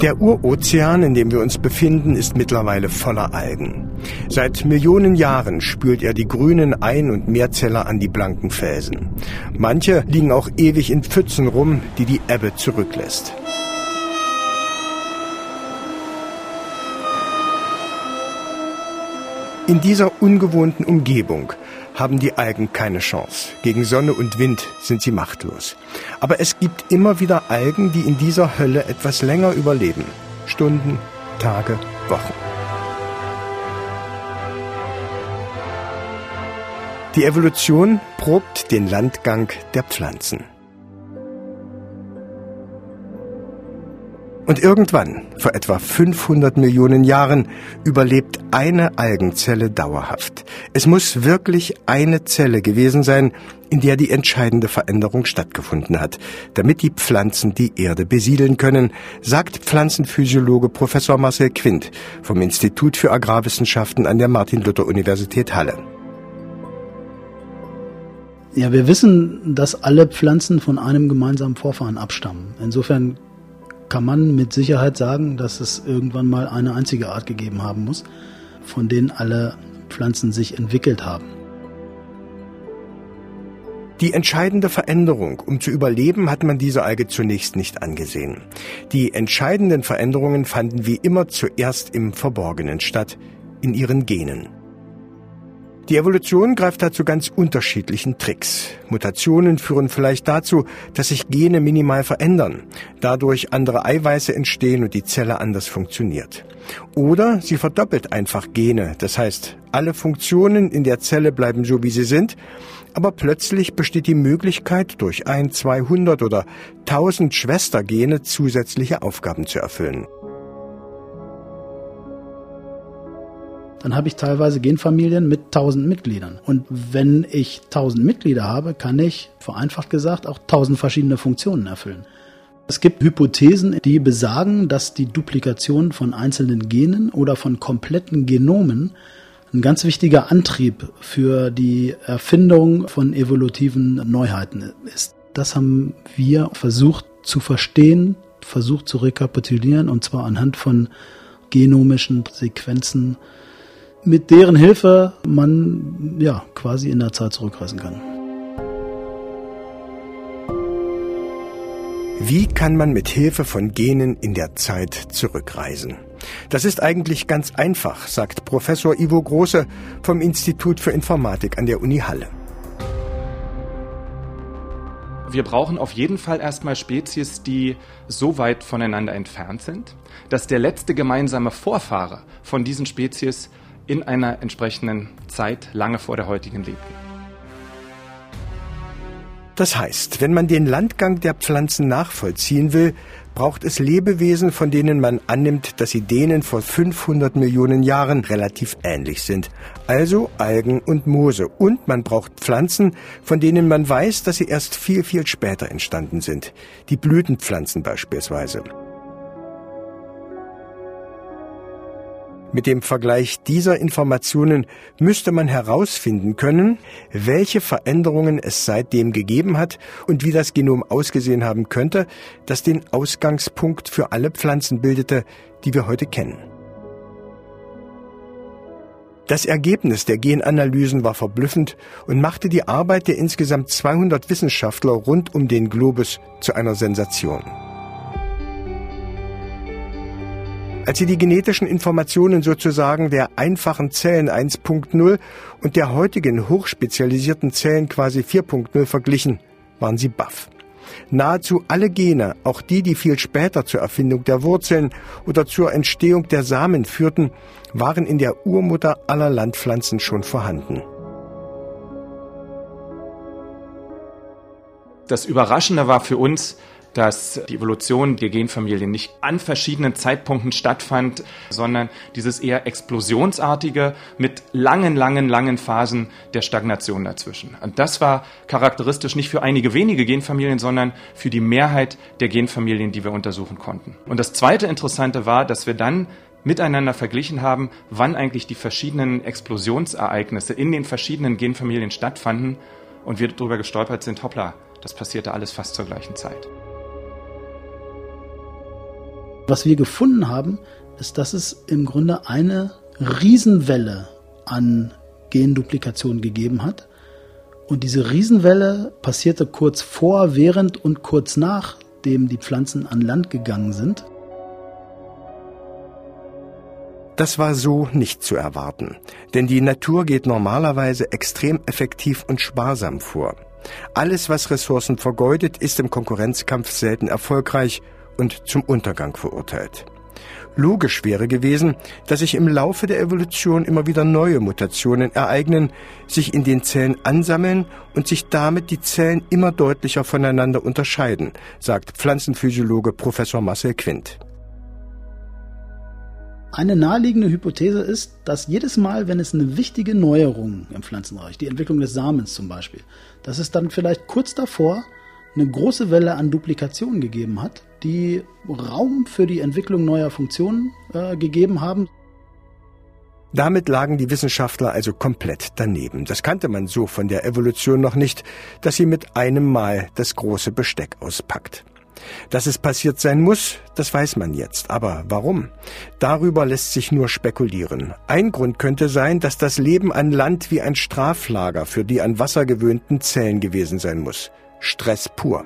Der Urozean, in dem wir uns befinden, ist mittlerweile voller Algen. Seit Millionen Jahren spült er die grünen Ein- und Mehrzeller an die blanken Felsen. Manche liegen auch ewig in Pfützen rum, die die Ebbe zurücklässt. In dieser ungewohnten Umgebung haben die Algen keine Chance. Gegen Sonne und Wind sind sie machtlos. Aber es gibt immer wieder Algen, die in dieser Hölle etwas länger überleben. Stunden, Tage, Wochen. Die Evolution probt den Landgang der Pflanzen. Und irgendwann, vor etwa 500 Millionen Jahren, überlebt eine Algenzelle dauerhaft. Es muss wirklich eine Zelle gewesen sein, in der die entscheidende Veränderung stattgefunden hat, damit die Pflanzen die Erde besiedeln können, sagt Pflanzenphysiologe Professor Marcel Quint vom Institut für Agrarwissenschaften an der Martin-Luther-Universität Halle. Ja, wir wissen, dass alle Pflanzen von einem gemeinsamen Vorfahren abstammen. Insofern kann man mit Sicherheit sagen, dass es irgendwann mal eine einzige Art gegeben haben muss, von denen alle Pflanzen sich entwickelt haben. Die entscheidende Veränderung, um zu überleben, hat man diese Alge zunächst nicht angesehen. Die entscheidenden Veränderungen fanden wie immer zuerst im Verborgenen statt, in ihren Genen. Die Evolution greift dazu ganz unterschiedlichen Tricks. Mutationen führen vielleicht dazu, dass sich Gene minimal verändern, dadurch andere Eiweiße entstehen und die Zelle anders funktioniert. Oder sie verdoppelt einfach Gene, das heißt, alle Funktionen in der Zelle bleiben so, wie sie sind, aber plötzlich besteht die Möglichkeit, durch ein, 200 oder 1000 Schwestergene zusätzliche Aufgaben zu erfüllen. Dann habe ich teilweise Genfamilien mit 1000 Mitgliedern. Und wenn ich 1000 Mitglieder habe, kann ich, vereinfacht gesagt, auch 1000 verschiedene Funktionen erfüllen. Es gibt Hypothesen, die besagen, dass die Duplikation von einzelnen Genen oder von kompletten Genomen ein ganz wichtiger Antrieb für die Erfindung von evolutiven Neuheiten ist. Das haben wir versucht zu verstehen, versucht zu rekapitulieren und zwar anhand von genomischen Sequenzen mit deren Hilfe man ja quasi in der Zeit zurückreisen kann. Wie kann man mit Hilfe von Genen in der Zeit zurückreisen? Das ist eigentlich ganz einfach, sagt Professor Ivo Große vom Institut für Informatik an der Uni Halle. Wir brauchen auf jeden Fall erstmal Spezies, die so weit voneinander entfernt sind, dass der letzte gemeinsame Vorfahre von diesen Spezies in einer entsprechenden Zeit lange vor der heutigen lebten. Das heißt, wenn man den Landgang der Pflanzen nachvollziehen will, braucht es Lebewesen, von denen man annimmt, dass sie denen vor 500 Millionen Jahren relativ ähnlich sind. Also Algen und Moose. Und man braucht Pflanzen, von denen man weiß, dass sie erst viel, viel später entstanden sind. Die Blütenpflanzen beispielsweise. Mit dem Vergleich dieser Informationen müsste man herausfinden können, welche Veränderungen es seitdem gegeben hat und wie das Genom ausgesehen haben könnte, das den Ausgangspunkt für alle Pflanzen bildete, die wir heute kennen. Das Ergebnis der Genanalysen war verblüffend und machte die Arbeit der insgesamt 200 Wissenschaftler rund um den Globus zu einer Sensation. Als sie die genetischen Informationen sozusagen der einfachen Zellen 1.0 und der heutigen hochspezialisierten Zellen quasi 4.0 verglichen, waren sie baff. Nahezu alle Gene, auch die, die viel später zur Erfindung der Wurzeln oder zur Entstehung der Samen führten, waren in der Urmutter aller Landpflanzen schon vorhanden. Das Überraschende war für uns, dass die Evolution der Genfamilien nicht an verschiedenen Zeitpunkten stattfand, sondern dieses eher explosionsartige mit langen, langen, langen Phasen der Stagnation dazwischen. Und das war charakteristisch nicht für einige wenige Genfamilien, sondern für die Mehrheit der Genfamilien, die wir untersuchen konnten. Und das zweite Interessante war, dass wir dann miteinander verglichen haben, wann eigentlich die verschiedenen Explosionsereignisse in den verschiedenen Genfamilien stattfanden und wir darüber gestolpert sind, hoppla, das passierte alles fast zur gleichen Zeit. Was wir gefunden haben, ist, dass es im Grunde eine Riesenwelle an Genduplikation gegeben hat. Und diese Riesenwelle passierte kurz vor, während und kurz nachdem die Pflanzen an Land gegangen sind. Das war so nicht zu erwarten, denn die Natur geht normalerweise extrem effektiv und sparsam vor. Alles, was Ressourcen vergeudet, ist im Konkurrenzkampf selten erfolgreich und zum Untergang verurteilt. Logisch wäre gewesen, dass sich im Laufe der Evolution immer wieder neue Mutationen ereignen, sich in den Zellen ansammeln und sich damit die Zellen immer deutlicher voneinander unterscheiden, sagt Pflanzenphysiologe Professor Marcel Quint. Eine naheliegende Hypothese ist, dass jedes Mal, wenn es eine wichtige Neuerung im Pflanzenbereich, die Entwicklung des Samens zum Beispiel, dass es dann vielleicht kurz davor eine große Welle an Duplikationen gegeben hat, die Raum für die Entwicklung neuer Funktionen äh, gegeben haben. Damit lagen die Wissenschaftler also komplett daneben. Das kannte man so von der Evolution noch nicht, dass sie mit einem Mal das große Besteck auspackt. Dass es passiert sein muss, das weiß man jetzt. Aber warum? Darüber lässt sich nur spekulieren. Ein Grund könnte sein, dass das Leben an Land wie ein Straflager für die an Wasser gewöhnten Zellen gewesen sein muss. Stress pur.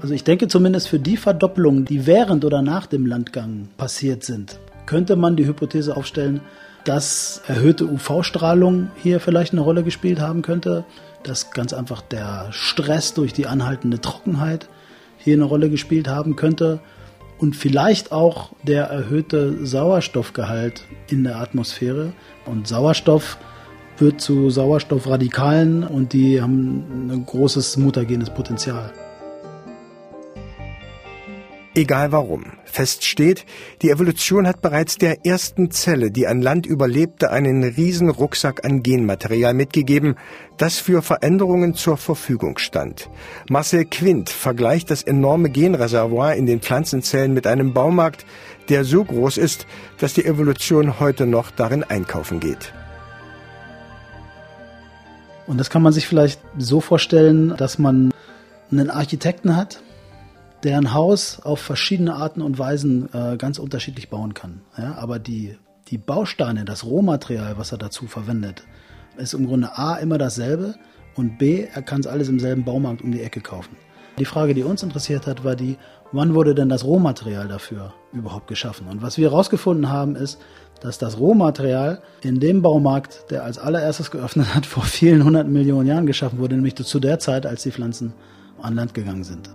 Also ich denke zumindest für die Verdoppelungen, die während oder nach dem Landgang passiert sind, könnte man die Hypothese aufstellen, dass erhöhte UV-Strahlung hier vielleicht eine Rolle gespielt haben könnte, dass ganz einfach der Stress durch die anhaltende Trockenheit hier eine Rolle gespielt haben könnte und vielleicht auch der erhöhte Sauerstoffgehalt in der Atmosphäre. Und Sauerstoff wird zu Sauerstoffradikalen und die haben ein großes mutagenes Potenzial. Egal warum. Fest steht, die Evolution hat bereits der ersten Zelle, die an Land überlebte, einen riesen Rucksack an Genmaterial mitgegeben, das für Veränderungen zur Verfügung stand. Marcel Quint vergleicht das enorme Genreservoir in den Pflanzenzellen mit einem Baumarkt, der so groß ist, dass die Evolution heute noch darin einkaufen geht. Und das kann man sich vielleicht so vorstellen, dass man einen Architekten hat, der ein Haus auf verschiedene Arten und Weisen äh, ganz unterschiedlich bauen kann. Ja, aber die, die Bausteine, das Rohmaterial, was er dazu verwendet, ist im Grunde A immer dasselbe und B, er kann es alles im selben Baumarkt um die Ecke kaufen. Die Frage, die uns interessiert hat, war die, wann wurde denn das Rohmaterial dafür überhaupt geschaffen? Und was wir herausgefunden haben, ist, dass das Rohmaterial in dem Baumarkt, der als allererstes geöffnet hat, vor vielen hundert Millionen Jahren geschaffen wurde, nämlich zu der Zeit, als die Pflanzen an Land gegangen sind.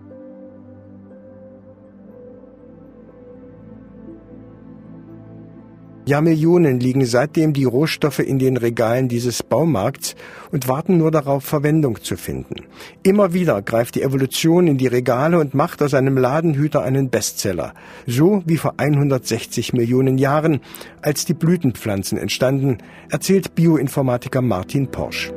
Jahrmillionen liegen seitdem die Rohstoffe in den Regalen dieses Baumarkts und warten nur darauf, Verwendung zu finden. Immer wieder greift die Evolution in die Regale und macht aus einem Ladenhüter einen Bestseller. So wie vor 160 Millionen Jahren, als die Blütenpflanzen entstanden, erzählt Bioinformatiker Martin Porsch.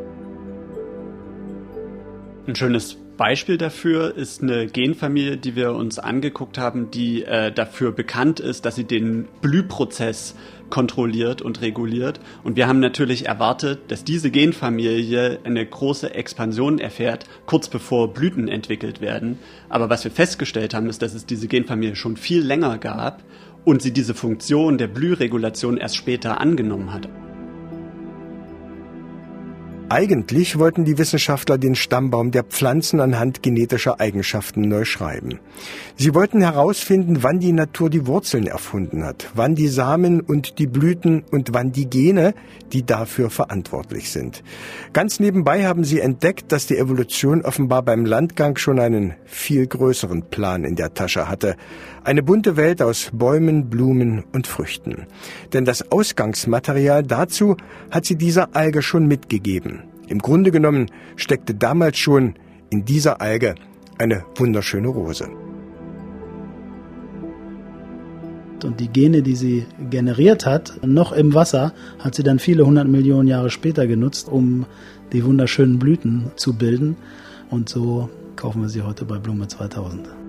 Ein schönes Beispiel dafür ist eine Genfamilie, die wir uns angeguckt haben, die äh, dafür bekannt ist, dass sie den Blühprozess kontrolliert und reguliert. Und wir haben natürlich erwartet, dass diese Genfamilie eine große Expansion erfährt, kurz bevor Blüten entwickelt werden. Aber was wir festgestellt haben, ist, dass es diese Genfamilie schon viel länger gab und sie diese Funktion der Blühregulation erst später angenommen hat. Eigentlich wollten die Wissenschaftler den Stammbaum der Pflanzen anhand genetischer Eigenschaften neu schreiben. Sie wollten herausfinden, wann die Natur die Wurzeln erfunden hat, wann die Samen und die Blüten und wann die Gene, die dafür verantwortlich sind. Ganz nebenbei haben sie entdeckt, dass die Evolution offenbar beim Landgang schon einen viel größeren Plan in der Tasche hatte. Eine bunte Welt aus Bäumen, Blumen und Früchten. Denn das Ausgangsmaterial dazu hat sie dieser Alge schon mitgegeben. Im Grunde genommen steckte damals schon in dieser Alge eine wunderschöne Rose. Und die Gene, die sie generiert hat, noch im Wasser, hat sie dann viele hundert Millionen Jahre später genutzt, um die wunderschönen Blüten zu bilden. Und so kaufen wir sie heute bei Blume 2000.